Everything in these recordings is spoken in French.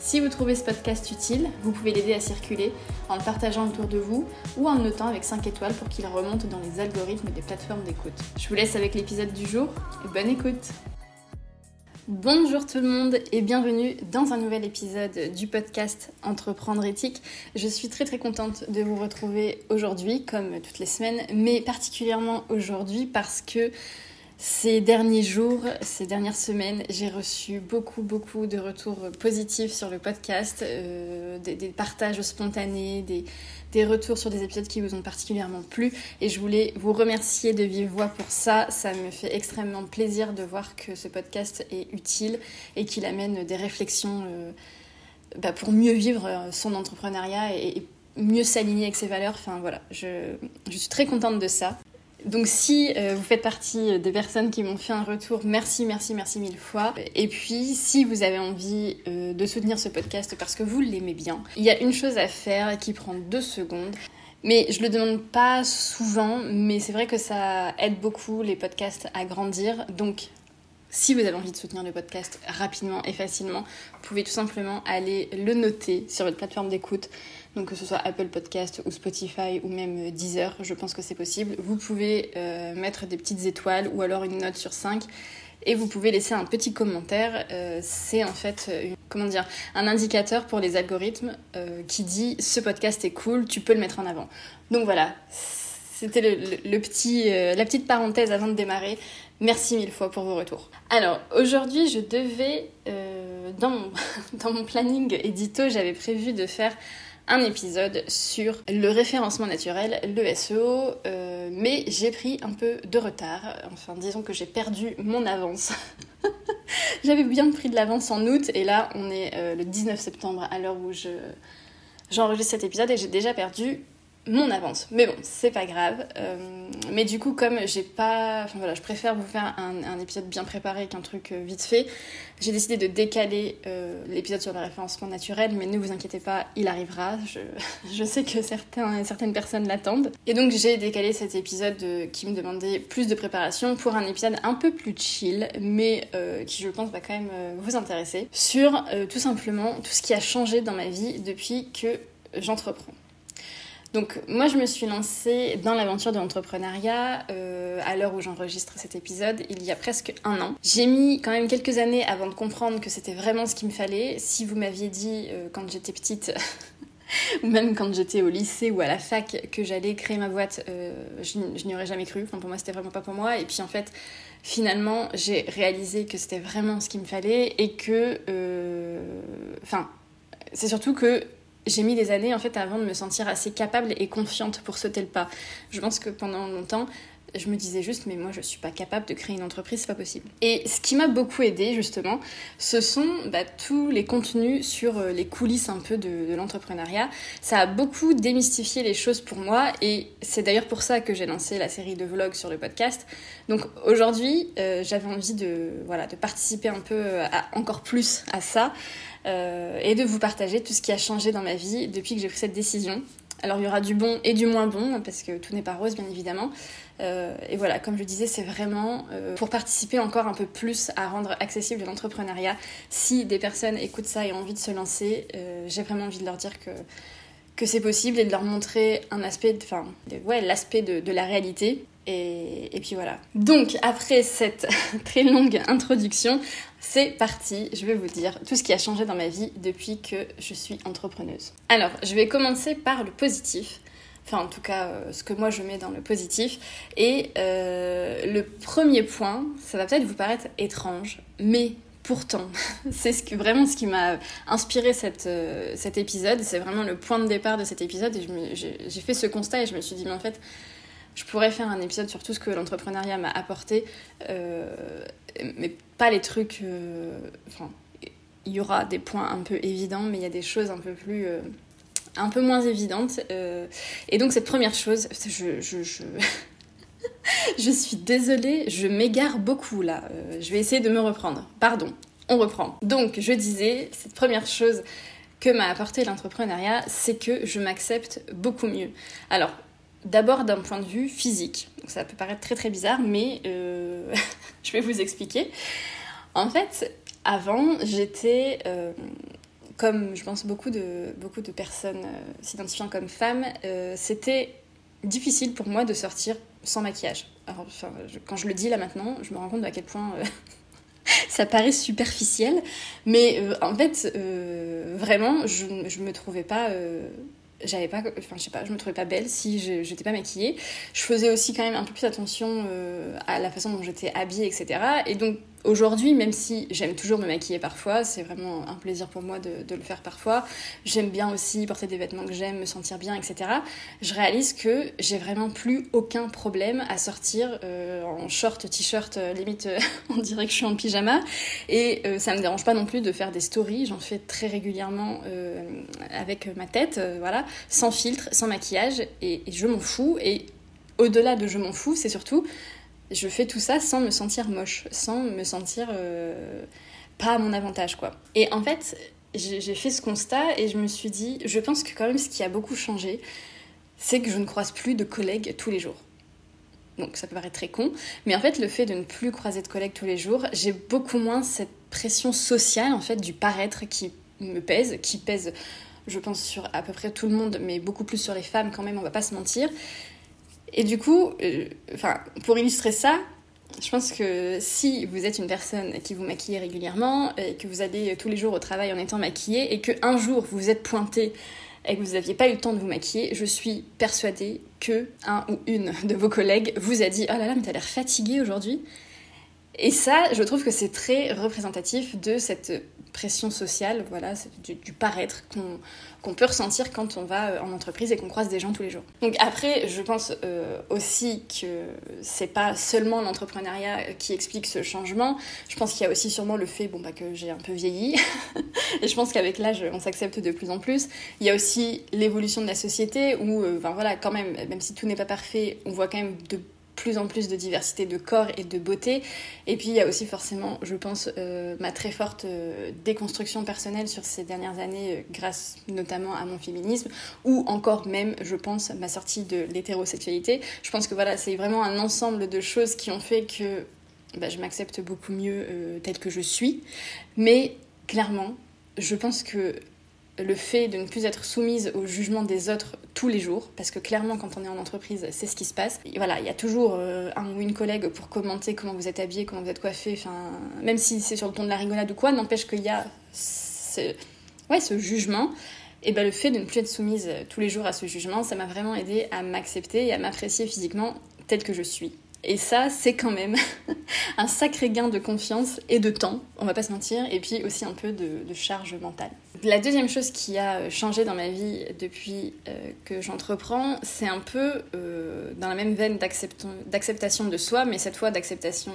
Si vous trouvez ce podcast utile, vous pouvez l'aider à circuler en le partageant autour de vous ou en le notant avec 5 étoiles pour qu'il remonte dans les algorithmes des plateformes d'écoute. Je vous laisse avec l'épisode du jour et bonne écoute Bonjour tout le monde et bienvenue dans un nouvel épisode du podcast Entreprendre éthique. Je suis très très contente de vous retrouver aujourd'hui comme toutes les semaines, mais particulièrement aujourd'hui parce que ces derniers jours, ces dernières semaines, j'ai reçu beaucoup, beaucoup de retours positifs sur le podcast, euh, des, partages spontanés, des, retours sur des épisodes qui vous ont particulièrement plu. Et je voulais vous remercier de vive voix pour ça. Ça me fait extrêmement plaisir de voir que ce podcast est utile et qu'il amène des réflexions euh, bah, pour mieux vivre son entrepreneuriat et, mieux s'aligner avec ses valeurs. Enfin voilà, je suis très contente de ça. Donc si euh, vous faites partie des personnes qui m'ont fait un retour, merci, merci, merci mille fois. Et puis si vous avez envie euh, de soutenir ce podcast parce que vous l'aimez bien, il y a une chose à faire qui prend deux secondes. Mais je le demande pas souvent, mais c'est vrai que ça aide beaucoup les podcasts à grandir. Donc si vous avez envie de soutenir le podcast rapidement et facilement, vous pouvez tout simplement aller le noter sur votre plateforme d'écoute donc que ce soit Apple Podcast ou Spotify ou même Deezer, je pense que c'est possible. Vous pouvez euh, mettre des petites étoiles ou alors une note sur 5 et vous pouvez laisser un petit commentaire. Euh, c'est en fait euh, comment dire, un indicateur pour les algorithmes qui dit ce podcast est cool, tu peux le mettre en avant. Donc voilà, c'était le, petit, la petite parenthèse avant de démarrer. Merci mille fois pour vos retours. Alors aujourd'hui, je devais, dans, mon, dans mon planning édito, j'avais prévu de faire un épisode sur le référencement naturel, le SEO, euh, mais j'ai pris un peu de retard. Enfin, disons que j'ai perdu mon avance. J'avais bien pris de l'avance en août et là, on est euh, le 19 septembre à l'heure où je j'enregistre cet épisode et j'ai déjà perdu mon avance. Mais bon, c'est pas grave. Euh, mais du coup, comme j'ai pas. Enfin voilà, je préfère vous faire un, épisode bien préparé qu'un truc euh, vite fait, j'ai décidé de décaler euh, l'épisode sur le référencement naturel, mais ne vous inquiétez pas, il arrivera. Je, je sais que certaines personnes l'attendent. Et donc, j'ai décalé cet épisode qui me demandait plus de préparation pour un épisode un peu plus chill, mais qui, je pense, va quand même vous intéresser, sur tout simplement tout ce qui a changé dans ma vie depuis que j'entreprends. Donc moi je me suis lancée dans l'aventure de l'entrepreneuriat euh, à l'heure où j'enregistre cet épisode il y a presque un an. J'ai mis quand même quelques années avant de comprendre que c'était vraiment ce qu'il me fallait. Si vous m'aviez dit euh, quand j'étais petite ou même quand j'étais au lycée ou à la fac que j'allais créer ma boîte, euh, je, n'y aurais jamais cru. Enfin, pour moi, c'était vraiment pas pour moi. Et puis en fait, finalement, j'ai réalisé que c'était vraiment ce qu'il me fallait et que, enfin, c'est surtout que j'ai mis des années en fait avant de me sentir assez capable et confiante pour sauter le pas. Je pense que pendant longtemps, je me disais juste mais moi je suis pas capable de créer une entreprise, c'est pas possible. Et ce qui m'a beaucoup aidé justement, ce sont bah, tous les contenus sur euh, les coulisses un peu de, l'entrepreneuriat. Ça a beaucoup démystifié les choses pour moi et c'est d'ailleurs pour ça que j'ai lancé la série de vlogs sur le podcast. Donc aujourd'hui, euh, j'avais envie de voilà de participer un peu euh, encore plus à ça. Euh, et de vous partager tout ce qui a changé dans ma vie depuis que j'ai pris cette décision. Alors il y aura du bon et du moins bon, parce que tout n'est pas rose bien évidemment. Euh, et voilà, comme je disais, c'est vraiment euh, pour participer encore un peu plus à rendre accessible l'entrepreneuriat. Si des personnes écoutent ça et ont envie de se lancer, j'ai vraiment envie de leur dire que, que c'est possible et de leur montrer un aspect, enfin, ouais, l'aspect de, la réalité. Et, et, puis voilà. Donc, après cette très longue introduction, c'est parti, je vais vous dire tout ce qui a changé dans ma vie depuis que je suis entrepreneuse. Alors, je vais commencer par le positif. Enfin, en tout cas, euh, ce que moi je mets dans le positif. Et euh, le premier point, ça va peut-être vous paraître étrange, mais pourtant, c'est vraiment ce qui m'a inspiré euh, cet épisode. C'est vraiment le point de départ de cet épisode. Et j'ai fait ce constat et je me suis dit, mais en fait, je pourrais faire un épisode sur tout ce que l'entrepreneuriat m'a apporté, euh, mais pas les trucs. Euh, il y aura des points un peu évidents, mais il y a des choses un peu plus un peu moins évidentes. et donc cette première chose, je... je suis désolée, je m'égare beaucoup là. je vais essayer de me reprendre. Pardon, on reprend. Donc je disais, cette première chose que m'a apporté l'entrepreneuriat, c'est que je m'accepte beaucoup mieux. Alors, d'abord d'un point de vue physique. ça peut paraître très très bizarre, mais euh, je vais vous expliquer. En fait, avant, j'étais, euh, comme je pense beaucoup de, beaucoup de personnes euh, s'identifiant comme femmes, c'était difficile pour moi de sortir sans maquillage. Alors, quand je le dis là maintenant, je me rends compte à quel point ça paraît superficiel, mais euh, en fait, euh, vraiment, je, je me trouvais pas. Euh, j'avais pas enfin je sais pas je me trouvais pas belle si j'étais pas maquillée je faisais aussi quand même un peu plus attention à la façon dont j'étais habillée etc et donc Aujourd'hui, même si j'aime toujours me maquiller parfois, c'est vraiment un plaisir pour moi de, le faire parfois. J'aime bien aussi porter des vêtements que j'aime, me sentir bien, etc. Je réalise que j'ai vraiment plus aucun problème à sortir euh, en short, t-shirt, euh, limite euh, on dirait que je suis en pyjama. Et ça me dérange pas non plus de faire des stories. J'en fais très régulièrement avec ma tête, voilà, sans filtre, sans maquillage. et je m'en fous. Et au-delà de je m'en fous, c'est surtout je fais tout ça sans me sentir moche, sans me sentir euh, pas à mon avantage, quoi. Et en fait, j'ai fait ce constat et je me suis dit, je pense que quand même ce qui a beaucoup changé, c'est que je ne croise plus de collègues tous les jours. Donc ça peut paraître très con, mais en fait le fait de ne plus croiser de collègues tous les jours, j'ai beaucoup moins cette pression sociale en fait du paraître qui me pèse, qui pèse je pense sur à peu près tout le monde, mais beaucoup plus sur les femmes quand même, on va pas se mentir. Et du coup, euh, enfin, pour illustrer ça, je pense que si vous êtes une personne qui vous maquille régulièrement que vous allez tous les jours au travail en étant maquillée et qu'un jour vous vous êtes pointé et que vous n'aviez pas eu le temps de vous maquiller, je suis persuadée que un ou une de vos collègues vous a dit Oh là là, mais t'as l'air fatiguée aujourd'hui. Et ça, je trouve que c'est très représentatif de cette pression sociale, voilà, du, paraître qu'on peut ressentir quand on va euh, en entreprise et qu'on croise des gens tous les jours. Donc après, je pense euh, aussi que c'est pas seulement l'entrepreneuriat qui explique ce changement. Je pense qu'il y a aussi sûrement le fait, bon bah que j'ai un peu vieilli, et je pense qu'avec l'âge, on s'accepte de plus en plus. Il y a aussi l'évolution de la société où, euh, enfin voilà, quand même, même si tout n'est pas parfait, on voit quand même de plus en plus de diversité de corps et de beauté. Et puis il y a aussi forcément, je pense, euh, ma très forte euh, déconstruction personnelle sur ces dernières années, euh, grâce notamment à mon féminisme, ou encore même, je pense, ma sortie de l'hétérosexualité. Je pense que voilà, c'est vraiment un ensemble de choses qui ont fait que bah, je m'accepte beaucoup mieux telle que je suis. Mais clairement, je pense que le fait de ne plus être soumise au jugement des autres tous les jours, parce que clairement quand on est en entreprise, c'est ce qui se passe. voilà, il y a toujours euh, un ou une collègue pour commenter comment vous êtes habillé, comment vous êtes coiffé, enfin, même si c'est sur le ton de la rigolade ou quoi, n'empêche qu'il y a ce, ouais, ce jugement. Et ben, le fait de ne plus être soumise tous les jours à ce jugement, ça m'a vraiment aidé à m'accepter et à m'apprécier physiquement telle que je suis. Et ça, c'est quand même un sacré gain de confiance et de temps, on va pas se mentir, et puis aussi un peu de, charge mentale. La deuxième chose qui a changé dans ma vie depuis euh, que j'entreprends, c'est un peu euh, dans la même veine d'acceptation de soi, mais cette fois d'acceptation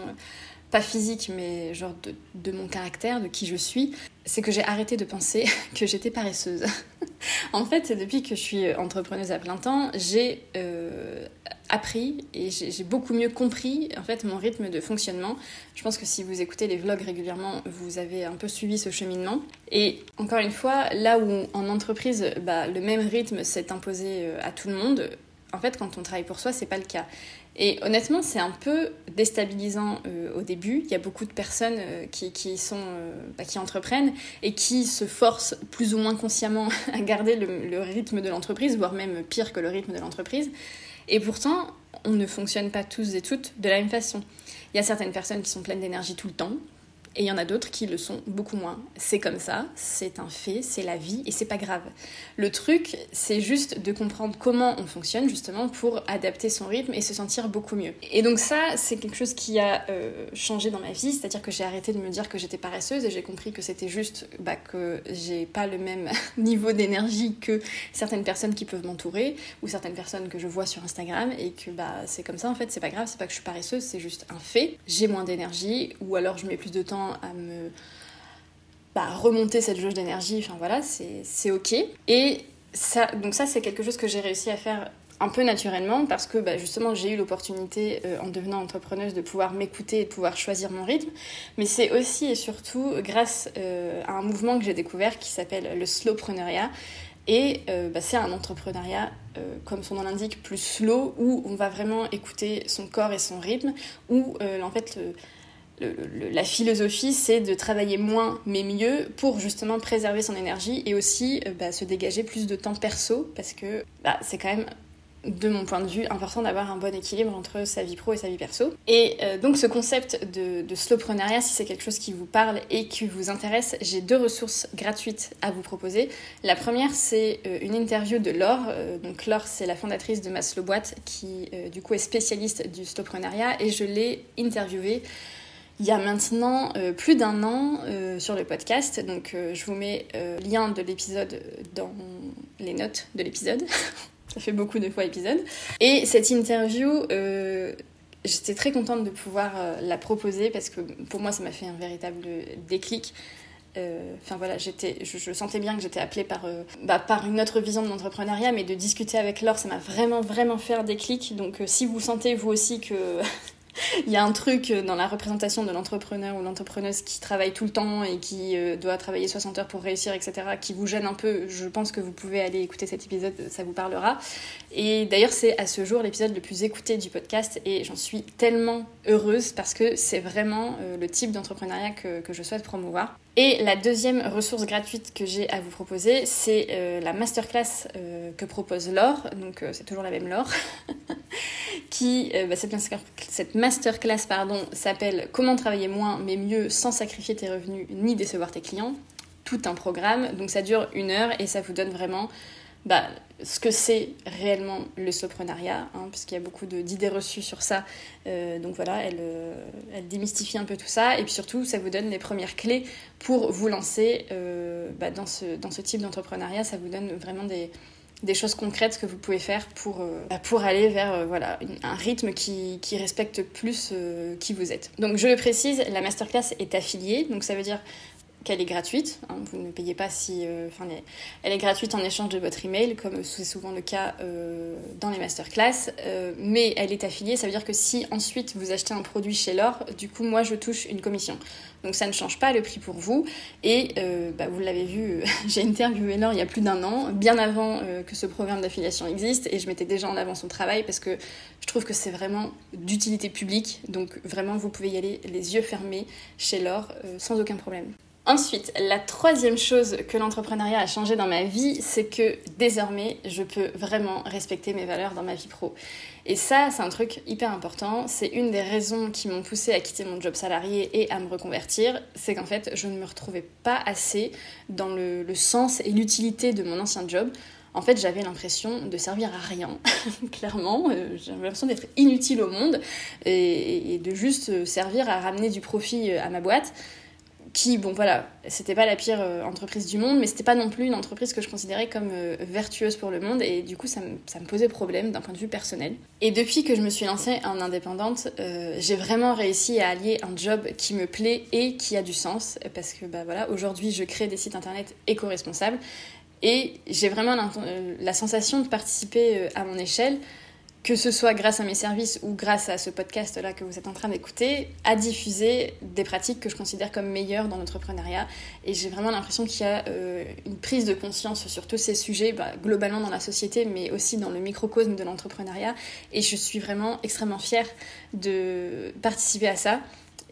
pas physique, mais genre de, mon caractère, de qui je suis, c'est que j'ai arrêté de penser que j'étais paresseuse. en fait, depuis que je suis entrepreneuse à plein temps, j'ai euh, appris et j'ai beaucoup mieux compris en fait mon rythme de fonctionnement. Je pense que si vous écoutez les vlogs régulièrement, vous avez un peu suivi ce cheminement. Et encore une fois, là où en entreprise, bah, le même rythme s'est imposé euh, à tout le monde, en fait, quand on travaille pour soi, c'est pas le cas. Et honnêtement, c'est un peu déstabilisant euh, au début. Il y a beaucoup de personnes euh, qui, qui, sont, euh, bah, qui entreprennent et qui se forcent plus ou moins consciemment à garder le, le rythme de l'entreprise, voire même pire que le rythme de l'entreprise. Et pourtant, on ne fonctionne pas tous et toutes de la même façon. Il y a certaines personnes qui sont pleines d'énergie tout le temps, et il y en a d'autres qui le sont beaucoup moins. C'est comme ça, c'est un fait, c'est la vie et c'est pas grave. Le truc, c'est juste de comprendre comment on fonctionne justement pour adapter son rythme et se sentir beaucoup mieux. Et donc ça, c'est quelque chose qui a euh, changé dans ma vie, c'est-à-dire que j'ai arrêté de me dire que j'étais paresseuse et j'ai compris que c'était juste bah, que j'ai pas le même niveau d'énergie que certaines personnes qui peuvent m'entourer ou certaines personnes que je vois sur Instagram et que bah c'est comme ça en fait, c'est pas grave, c'est pas que je suis paresseuse, c'est juste un fait. J'ai moins d'énergie ou alors je mets plus de temps à me bah, remonter cette jauge d'énergie, enfin voilà, c'est ok. Et ça, donc ça, c'est quelque chose que j'ai réussi à faire un peu naturellement parce que bah, justement j'ai eu l'opportunité euh, en devenant entrepreneuse de pouvoir m'écouter et de pouvoir choisir mon rythme mais c'est aussi et surtout grâce euh, à un mouvement que j'ai découvert qui s'appelle le slowpreneuriat et euh, bah, c'est un entrepreneuriat, comme son nom l'indique, plus slow, où on va vraiment écouter son corps et son rythme, où en fait la philosophie, c'est de travailler moins mais mieux pour justement préserver son énergie et aussi bah, se dégager plus de temps perso, parce que c'est quand même de mon point de vue, important d'avoir un bon équilibre entre sa vie pro et sa vie perso. Et euh, donc ce concept de, de si c'est quelque chose qui vous parle et qui vous intéresse, j'ai deux ressources gratuites à vous proposer. La première, c'est euh, une interview de Laure. Euh, donc Laure, c'est la fondatrice de Ma Slow Boîte, qui du coup est spécialiste du slowpreneuriat, et je l'ai interviewée il y a maintenant plus d'un an sur le podcast. Donc je vous mets le lien de l'épisode dans les notes de l'épisode. Ça fait beaucoup de fois épisode. Et cette interview, euh, j'étais très contente de pouvoir euh, la proposer parce que pour moi, ça m'a fait un véritable déclic. Euh, enfin voilà, j'étais, je, sentais bien que j'étais appelée par, bah, par une autre vision de l'entrepreneuriat, mais de discuter avec Laure, ça m'a vraiment, vraiment fait un déclic. Donc si vous sentez vous aussi que il y a un truc dans la représentation de l'entrepreneur ou l'entrepreneuse qui travaille tout le temps et qui euh, doit travailler 60 heures pour réussir, etc., qui vous gêne un peu, je pense que vous pouvez aller écouter cet épisode, ça vous parlera. Et d'ailleurs, c'est à ce jour l'épisode le plus écouté du podcast et j'en suis tellement heureuse parce que c'est vraiment euh, le type d'entrepreneuriat que, que, je souhaite promouvoir. Et la deuxième ressource gratuite que j'ai à vous proposer, c'est euh, la masterclass que propose Laure, donc c'est toujours la même Laure, qui, bah, cette, masterclass s'appelle Comment travailler moins mais mieux sans sacrifier tes revenus ni décevoir tes clients. Tout un programme, donc ça dure une heure et ça vous donne vraiment bah, ce que c'est réellement le soprenariat, hein, puisqu'il y a beaucoup d'idées reçues sur ça. Euh, donc voilà, elle, euh, elle, démystifie un peu tout ça. Et puis surtout, ça vous donne les premières clés pour vous lancer euh, bah, dans, ce, dans ce type d'entrepreneuriat. Ça vous donne vraiment des, des choses concrètes que vous pouvez faire pour, bah, pour aller vers voilà, un rythme qui, qui respecte plus qui vous êtes. Donc je le précise, la masterclass est affiliée, donc ça veut dire qu'elle est gratuite. Hein, vous ne payez pas si. Euh, elle est gratuite en échange de votre email, comme c'est souvent le cas euh, dans les masterclass. Euh, mais elle est affiliée, ça veut dire que si ensuite vous achetez un produit chez Laure, du coup, moi je touche une commission. Donc ça ne change pas le prix pour vous. Et bah, vous l'avez vu, j'ai interviewé Laure il y a plus d'un an, bien avant que ce programme d'affiliation existe, et je mettais déjà en avant son travail parce que je trouve que c'est vraiment d'utilité publique. Donc vraiment, vous pouvez y aller les yeux fermés chez Laure sans aucun problème. Ensuite, la troisième chose que l'entrepreneuriat a changé dans ma vie, c'est que désormais, je peux vraiment respecter mes valeurs dans ma vie pro. Et ça, c'est un truc hyper important. C'est une des raisons qui m'ont poussé à quitter mon job salarié et à me reconvertir. C'est qu'en fait, je ne me retrouvais pas assez dans le, sens et l'utilité de mon ancien job. En fait, j'avais l'impression de servir à rien, clairement. Euh, j'avais l'impression d'être inutile au monde et, de juste servir à ramener du profit à ma boîte qui, bon voilà, c'était pas la pire euh, entreprise du monde, mais c'était pas non plus une entreprise que je considérais comme euh, vertueuse pour le monde, et du coup ça me, ça me posait problème d'un point de vue personnel. Et depuis que je me suis lancée en indépendante, euh, j'ai vraiment réussi à allier un job qui me plaît et qui a du sens, parce que bah voilà, aujourd'hui je crée des sites internet éco-responsables, et j'ai vraiment la sensation de participer à mon échelle que ce soit grâce à mes services ou grâce à ce podcast-là que vous êtes en train d'écouter, à diffuser des pratiques que je considère comme meilleures dans l'entrepreneuriat. Et j'ai vraiment l'impression qu'il y a euh, une prise de conscience sur tous ces sujets, bah, globalement dans la société, mais aussi dans le microcosme de l'entrepreneuriat. Et je suis vraiment extrêmement fière de participer à ça.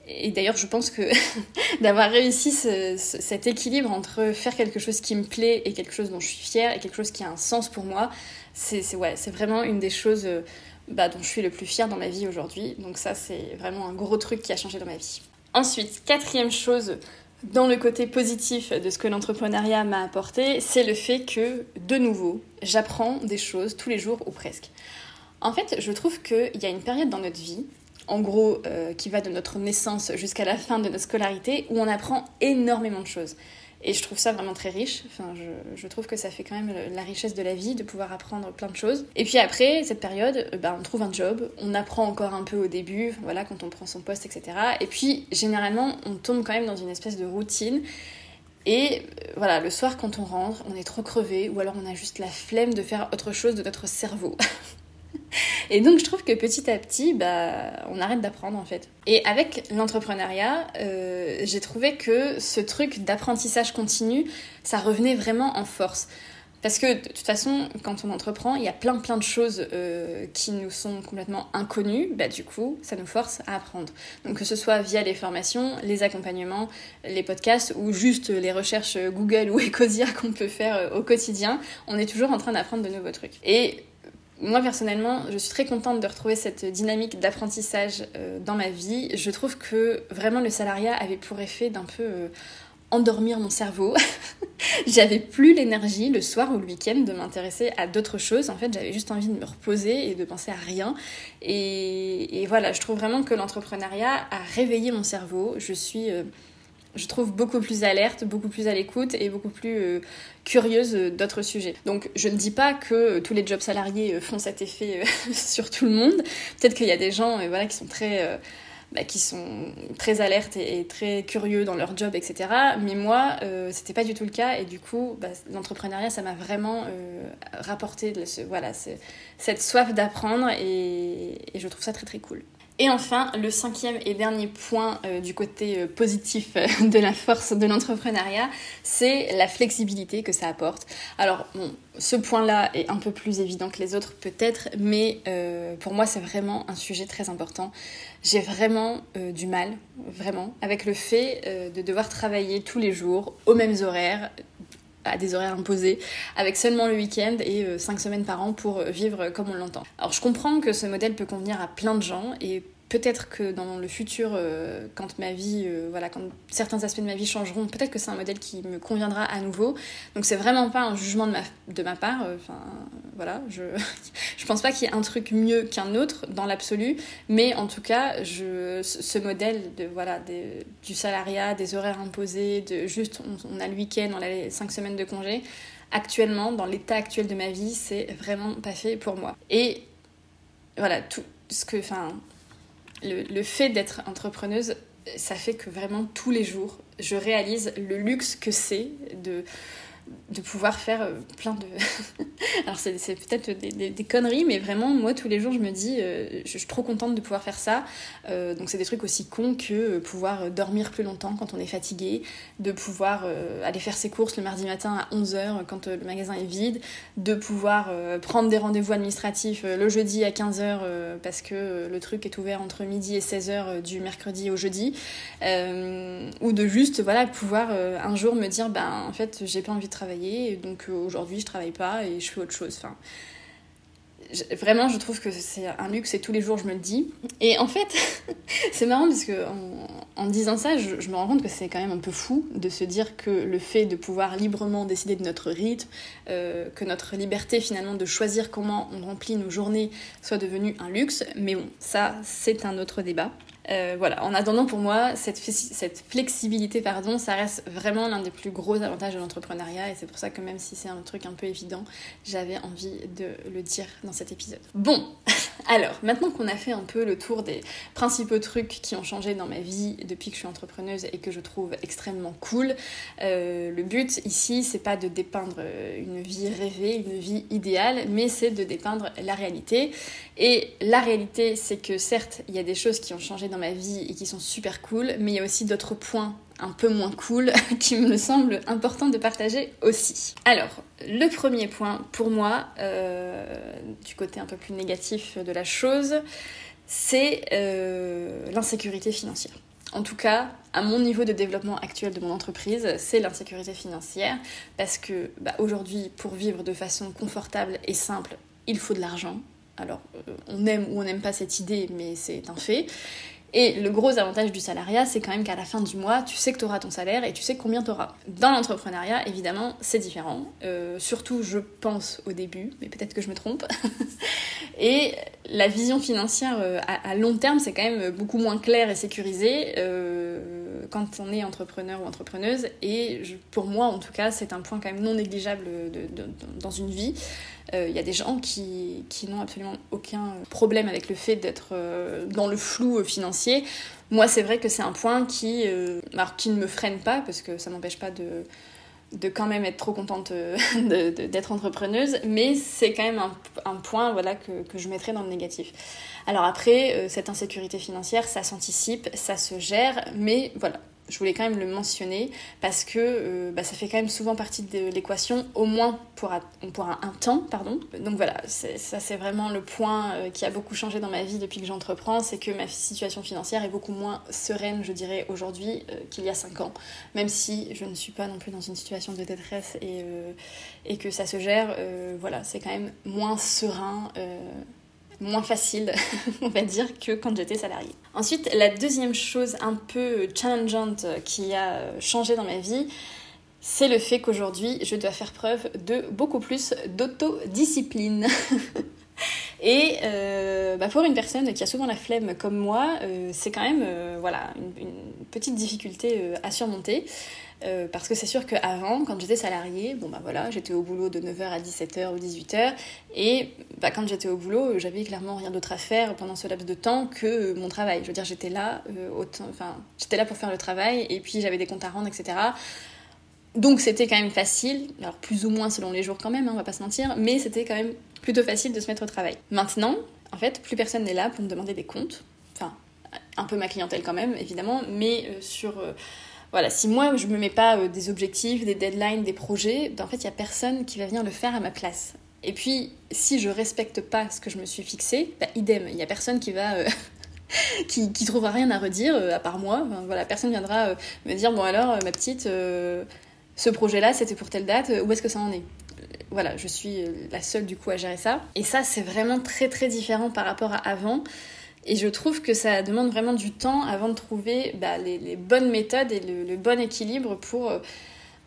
Et d'ailleurs, je pense que d'avoir réussi cet équilibre entre faire quelque chose qui me plaît et quelque chose dont je suis fière et quelque chose qui a un sens pour moi, c'est ouais, vraiment une des choses euh, bah, dont je suis le plus fière dans ma vie aujourd'hui. Donc ça, c'est vraiment un gros truc qui a changé dans ma vie. Ensuite, quatrième chose dans le côté positif de ce que l'entrepreneuriat m'a apporté, c'est le fait que, de nouveau, j'apprends des choses tous les jours ou presque. En fait, je trouve qu'il y a une période dans notre vie, en gros, euh, qui va de notre naissance jusqu'à la fin de notre scolarité, où on apprend énormément de choses. Et je trouve ça vraiment très riche. Enfin, je, trouve que ça fait quand même la richesse de la vie de pouvoir apprendre plein de choses. Et puis après, cette période, euh, bah, on trouve un job, on apprend encore un peu au début, voilà, quand on prend son poste, etc. Et puis, généralement, on tombe quand même dans une espèce de routine. Et voilà, le soir quand on rentre, on est trop crevé ou alors on a juste la flemme de faire autre chose de notre cerveau. Et donc je trouve que petit à petit, bah, on arrête d'apprendre en fait. Et avec l'entrepreneuriat, euh, j'ai trouvé que ce truc d'apprentissage continu, ça revenait vraiment en force. Parce que de toute façon, quand on entreprend, il y a plein plein de choses euh, qui nous sont complètement inconnues. Bah, du coup, ça nous force à apprendre. Donc que ce soit via les formations, les accompagnements, les podcasts ou juste les recherches Google ou Ecosia qu'on peut faire euh, au quotidien, on est toujours en train d'apprendre de nouveaux trucs. Et moi personnellement, je suis très contente de retrouver cette dynamique d'apprentissage euh, dans ma vie. Je trouve que vraiment le salariat avait pour effet d'un peu endormir mon cerveau. j'avais plus l'énergie le soir ou le week-end de m'intéresser à d'autres choses. En fait, j'avais juste envie de me reposer et de penser à rien. Et, voilà, je trouve vraiment que l'entrepreneuriat a réveillé mon cerveau. Je suis, euh, je trouve, beaucoup plus alerte, beaucoup plus à l'écoute et beaucoup plus euh, curieuse d'autres sujets. Donc, je ne dis pas que tous les jobs salariés font cet effet sur tout le monde. Peut-être qu'il y a des gens qui sont très bah, qui sont très alertes et, très curieux dans leur job, etc. Mais moi, euh, c'était pas du tout le cas. Et du coup, bah, l'entrepreneuriat, ça m'a vraiment euh, rapporté voilà, cette soif d'apprendre et je trouve ça très très cool. Et enfin, le cinquième et dernier point euh, du côté euh, positif euh, de la force de l'entrepreneuriat, c'est la flexibilité que ça apporte. Alors, ce point-là est un peu plus évident que les autres peut-être, mais pour moi c'est vraiment un sujet très important. J'ai vraiment du mal, vraiment, avec le fait de devoir travailler tous les jours aux mêmes horaires, à des horaires imposés, avec seulement le week-end et 5 semaines par an pour vivre comme on l'entend. Alors je comprends que ce modèle peut convenir à plein de gens et peut-être que dans le futur, euh, quand ma vie, euh, voilà, quand certains aspects de ma vie changeront, peut-être que c'est un modèle qui me conviendra à nouveau. Donc c'est vraiment pas un jugement de ma, de ma part. Euh, enfin, voilà, je, je pense pas qu'il y ait un truc mieux qu'un autre dans l'absolu, mais en tout cas, je, ce modèle de voilà du salariat, des horaires imposés, de juste on, a le week-end, on a les cinq semaines de congé. Actuellement, dans l'état actuel de ma vie, c'est vraiment pas fait pour moi. Et voilà, tout ce que, enfin, le, fait d'être entrepreneuse, ça fait que vraiment tous les jours, je réalise le luxe que c'est de de pouvoir faire euh, plein de... Alors c'est, peut-être des, conneries, mais vraiment, moi, tous les jours, je me dis, euh, je, suis trop contente de pouvoir faire ça. Euh, donc c'est des trucs aussi cons que pouvoir dormir plus longtemps quand on est fatigué, de pouvoir aller faire ses courses le mardi matin à 11h quand le magasin est vide, de pouvoir prendre des rendez-vous administratifs le jeudi à 15h parce que le truc est ouvert entre midi et 16h du mercredi au jeudi, ou de juste, voilà, pouvoir un jour me dire, ben en fait, j'ai pas envie de travailler, donc euh, aujourd'hui je travaille pas et je fais autre chose. Enfin, vraiment, je trouve que c'est un luxe et tous les jours je me le dis. Et en fait, c'est marrant parce que en, disant ça, je, me rends compte que c'est quand même un peu fou de se dire que le fait de pouvoir librement décider de notre rythme, euh, que notre liberté finalement de choisir comment on remplit nos journées soit devenue un luxe. Mais bon, ça, c'est un autre débat. Euh, voilà, en attendant pour moi, cette, flexibilité, pardon, ça reste vraiment l'un des plus gros avantages de l'entrepreneuriat et c'est pour ça que même si c'est un truc un peu évident, j'avais envie de le dire dans cet épisode. Bon, alors maintenant qu'on a fait un peu le tour des principaux trucs qui ont changé dans ma vie depuis que je suis entrepreneuse et que je trouve extrêmement cool, euh, le but ici c'est pas de dépeindre une vie rêvée, une vie idéale, mais c'est de dépeindre la réalité. Et la réalité c'est que certes il y a des choses qui ont changé dans ma vie et qui sont super cool, mais il y a aussi d'autres points un peu moins cool qui me semble important de partager aussi. Alors, le premier point pour moi, euh, du côté un peu plus négatif de la chose, c'est euh, l'insécurité financière. En tout cas, à mon niveau de développement actuel de mon entreprise, c'est l'insécurité financière parce que bah, aujourd'hui, pour vivre de façon confortable et simple, il faut de l'argent. Alors, euh, on aime ou on n'aime pas cette idée, mais c'est un fait. Et le gros avantage du salariat, c'est quand même qu'à la fin du mois, tu sais que tu auras ton salaire et tu sais combien tu auras. Dans l'entrepreneuriat, évidemment, c'est différent. Euh, surtout, je pense au début, mais peut-être que je me trompe. et la vision financière euh, à, long terme, c'est quand même beaucoup moins clair et sécurisé euh, quand on est entrepreneur ou entrepreneuse. Et pour moi, en tout cas, c'est un point quand même non négligeable dans une vie. Il y a des gens qui, qui n'ont absolument aucun problème avec le fait d'être dans le flou financier Moi, c'est vrai que c'est un point qui, alors, qui ne me freine pas, parce que ça m'empêche pas de, de quand même être trop contente d'être entrepreneuse, mais c'est quand même un, point voilà, que, que, je mettrais dans le négatif. Alors après, cette insécurité financière, ça s'anticipe, ça se gère, mais voilà, je voulais quand même le mentionner parce que euh, bah, ça fait quand même souvent partie de l'équation, au moins pour, pour un, temps, pardon. Donc voilà, ça c'est vraiment le point euh, qui a beaucoup changé dans ma vie depuis que j'entreprends, c'est que ma situation financière est beaucoup moins sereine, je dirais, aujourd'hui euh, qu'il y a 5 ans. Même si je ne suis pas non plus dans une situation de détresse et, et que ça se gère, voilà, c'est quand même moins serein moins facile, on va dire, que quand j'étais salariée. Ensuite, la deuxième chose un peu challengeante qui a changé dans ma vie, c'est le fait qu'aujourd'hui, je dois faire preuve de beaucoup plus d'autodiscipline. Et euh, bah, pour une personne qui a souvent la flemme comme moi, euh, c'est quand même euh, voilà, une, petite difficulté à surmonter. Parce que c'est sûr qu'avant, quand j'étais salariée, bon bah voilà, j'étais au boulot de 9h à 17h ou 18h, et bah, quand j'étais au boulot, j'avais clairement rien d'autre à faire pendant ce laps de temps que mon travail. Je veux dire, j'étais là, j'étais là pour faire le travail, et puis j'avais des comptes à rendre, etc. Donc c'était quand même facile, alors plus ou moins selon les jours quand même, hein, on va pas se mentir, mais c'était quand même plutôt facile de se mettre au travail. Maintenant, en fait, plus personne n'est là pour me demander des comptes. Enfin, un peu ma clientèle quand même, évidemment, mais euh, sur... Euh, voilà, si moi je me mets pas euh, des objectifs, des deadlines, des projets, ben, en fait, il y a personne qui va venir le faire à ma place. Et puis, si je respecte pas ce que je me suis fixé, ben, idem, il y a personne qui va... qui, qui trouvera rien à redire, à part moi. voilà, personne viendra me dire, bon alors, ma petite, ce projet-là, c'était pour telle date, où est-ce que ça en est? Voilà, je suis la seule du coup à gérer ça. Et ça, c'est vraiment très très différent par rapport à avant. Et je trouve que ça demande vraiment du temps avant de trouver bah, les, bonnes méthodes et le, bon équilibre pour euh,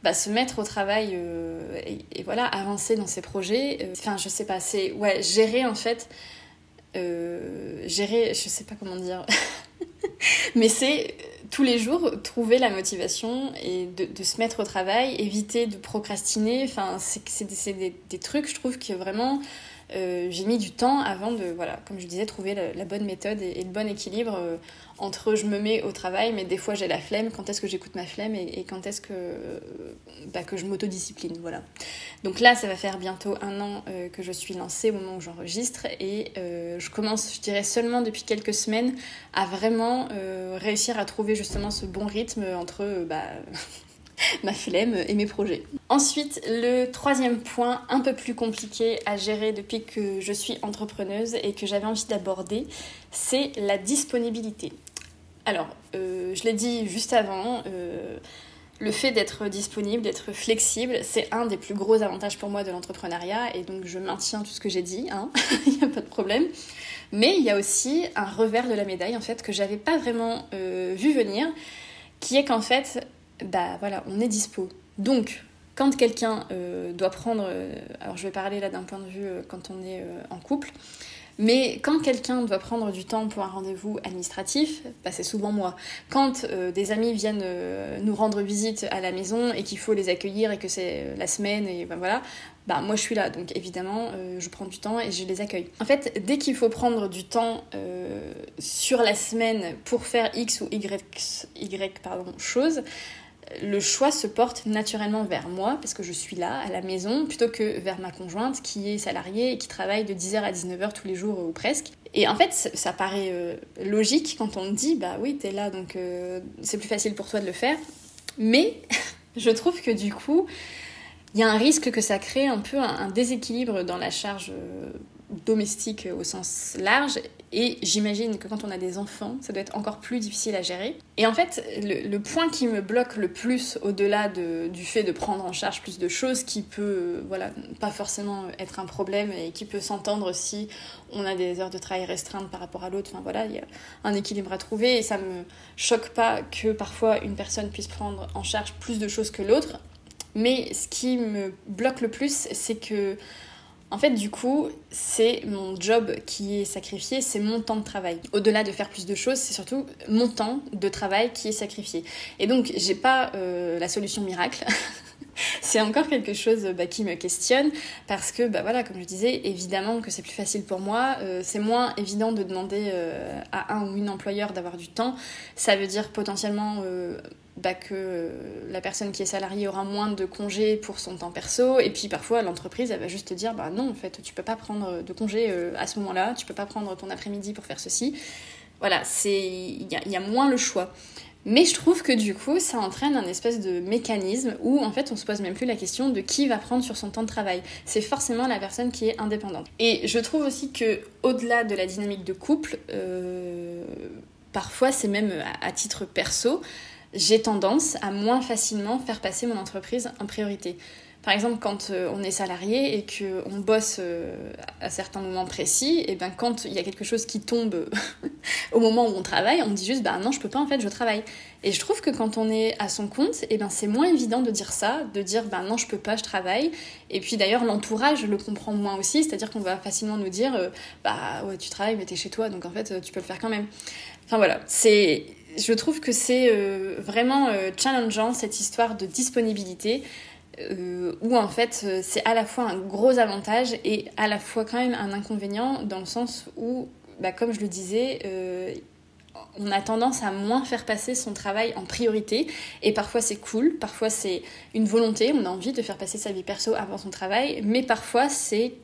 bah, se mettre au travail euh, et, voilà, avancer dans ses projets. Euh, enfin, je sais pas, c'est ouais, gérer en fait. gérer, je sais pas comment dire. Mais c'est tous les jours trouver la motivation et de, se mettre au travail, éviter de procrastiner. Enfin, c'est des, des, trucs, je trouve, que vraiment euh, j'ai mis du temps avant de, voilà, comme je disais, trouver la, bonne méthode et, le bon équilibre euh, entre je me mets au travail, mais des fois j'ai la flemme, quand est-ce que j'écoute ma flemme et, quand est-ce que, bah, que je m'autodiscipline. Voilà. Donc là, ça va faire bientôt un an euh, que je suis lancée au moment où j'enregistre et je commence, je dirais, seulement depuis quelques semaines à vraiment réussir à trouver justement ce bon rythme entre. Bah, ma flemme et mes projets. Ensuite, le troisième point un peu plus compliqué à gérer depuis que je suis entrepreneuse et que j'avais envie d'aborder, c'est la disponibilité. Alors, euh, je l'ai dit juste avant, euh, le fait d'être disponible, d'être flexible, c'est un des plus gros avantages pour moi de l'entrepreneuriat et donc je maintiens tout ce que j'ai dit, hein. il n'y a pas de problème. Mais il y a aussi un revers de la médaille en fait que j'avais pas vraiment euh, vu venir, qui est qu'en fait bah voilà, on est dispo. Donc, quand quelqu'un euh, doit prendre, euh, alors je vais parler là d'un point de vue euh, quand on est en couple, mais quand quelqu'un doit prendre du temps pour un rendez-vous administratif, bah c'est souvent moi. Quand des amis viennent nous rendre visite à la maison et qu'il faut les accueillir et que c'est la semaine et ben voilà, bah moi je suis là. Donc évidemment, je prends du temps et je les accueille. En fait, dès qu'il faut prendre du temps sur la semaine pour faire X ou Y, y pardon, chose, le choix se porte naturellement vers moi, parce que je suis là, à la maison, plutôt que vers ma conjointe qui est salariée et qui travaille de 10h à 19h tous les jours ou presque. Et en fait, ça paraît euh, logique quand on me dit, bah oui, t'es là, donc euh, c'est plus facile pour toi de le faire. Mais je trouve que du coup, il y a un risque que ça crée un peu un, déséquilibre dans la charge euh, domestique au sens large et j'imagine que quand on a des enfants, ça doit être encore plus difficile à gérer. Et en fait, le, point qui me bloque le plus, au-delà du fait de prendre en charge plus de choses, qui peut, voilà, pas forcément être un problème et qui peut s'entendre si on a des heures de travail restreintes par rapport à l'autre. Enfin voilà, il y a un équilibre à trouver et ça me choque pas que parfois une personne puisse prendre en charge plus de choses que l'autre. Mais ce qui me bloque le plus, c'est que en fait, du coup, c'est mon job qui est sacrifié, c'est mon temps de travail. Au-delà de faire plus de choses, c'est surtout mon temps de travail qui est sacrifié. Et donc, j'ai pas euh, la solution miracle. c'est encore quelque chose bah, qui me questionne parce que, bah, voilà, comme je disais, évidemment que c'est plus facile pour moi. Euh, c'est moins évident de demander euh, à un ou une employeur d'avoir du temps. Ça veut dire potentiellement bah, que la personne qui est salariée aura moins de congés pour son temps perso. Et puis parfois, l'entreprise, elle va juste te dire bah non, en fait, tu peux pas prendre de congés à ce moment-là, tu peux pas prendre ton après-midi pour faire ceci. Voilà, il y, a moins le choix. Mais je trouve que du coup, ça entraîne un espèce de mécanisme où en fait on se pose même plus la question de qui va prendre sur son temps de travail. C'est forcément la personne qui est indépendante. Et je trouve aussi que au-delà de la dynamique de couple, euh, parfois c'est même à, titre perso, j'ai tendance à moins facilement faire passer mon entreprise en priorité. Par exemple, quand euh, on est salarié et qu'on bosse euh, à certains moments précis, et ben quand il y a quelque chose qui tombe au moment où on travaille, on dit juste bah non, je peux pas en fait, je travaille. Et je trouve que quand on est à son compte, et ben c'est moins évident de dire ça, de dire bah non, je peux pas, je travaille. Et puis d'ailleurs, l'entourage le comprend moins aussi, c'est-à-dire qu'on va facilement nous dire euh, bah ouais, tu travailles mais t'es chez toi, donc en fait, tu peux le faire quand même. Enfin voilà, c'est je trouve que c'est vraiment challengeant cette histoire de disponibilité euh, où en fait euh, c'est à la fois un gros avantage et à la fois quand même un inconvénient dans le sens où, bah, comme je le disais, euh, on a tendance à moins faire passer son travail en priorité. Et parfois c'est cool, parfois c'est une volonté, on a envie de faire passer sa vie perso avant son travail, mais parfois c'est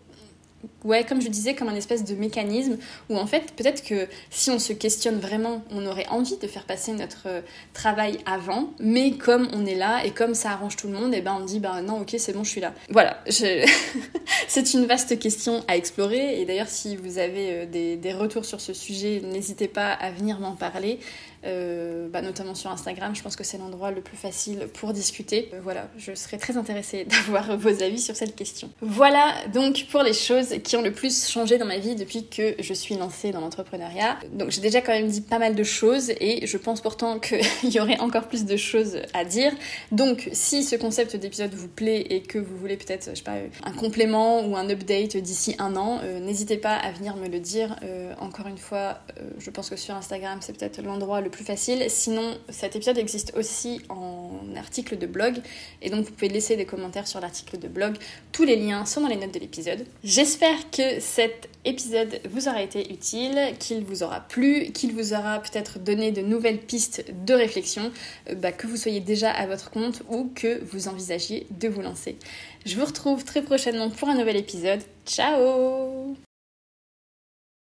ouais, comme je disais, comme un espèce de mécanisme où en fait, peut-être que si on se questionne vraiment, on aurait envie de faire passer notre euh, travail avant, mais comme on est là et comme ça arrange tout le monde, et eh ben on dit bah non, ok, c'est bon, je suis là. Voilà, c'est une vaste question à explorer et d'ailleurs, si vous avez euh, des, des retours sur ce sujet, n'hésitez pas à venir m'en parler. Euh, bah, notamment sur Instagram. Je pense que c'est l'endroit le plus facile pour discuter. Euh, voilà, je serais très intéressée d'avoir vos avis sur cette question. Voilà donc pour les choses qui ont le plus changé dans ma vie depuis que je suis lancée dans l'entrepreneuriat. Donc j'ai déjà quand même dit pas mal de choses et je pense pourtant qu'il y aurait encore plus de choses à dire. Donc si ce concept d'épisode vous plaît et que vous voulez peut-être, pas, un complément ou un update d'ici un an, euh, n'hésitez pas à venir me le dire. encore une fois, je pense que sur Instagram c'est peut-être l'endroit le plus facile. Sinon, cet épisode existe aussi en article de blog et donc vous pouvez laisser des commentaires sur l'article de blog. Tous les liens sont dans les notes de l'épisode. J'espère que cet épisode vous aura été utile, qu'il vous aura plu, qu'il vous aura peut-être donné de nouvelles pistes de réflexion, euh, bah, que vous soyez déjà à votre compte ou que vous envisagiez de vous lancer. Je vous retrouve très prochainement pour un nouvel épisode. Ciao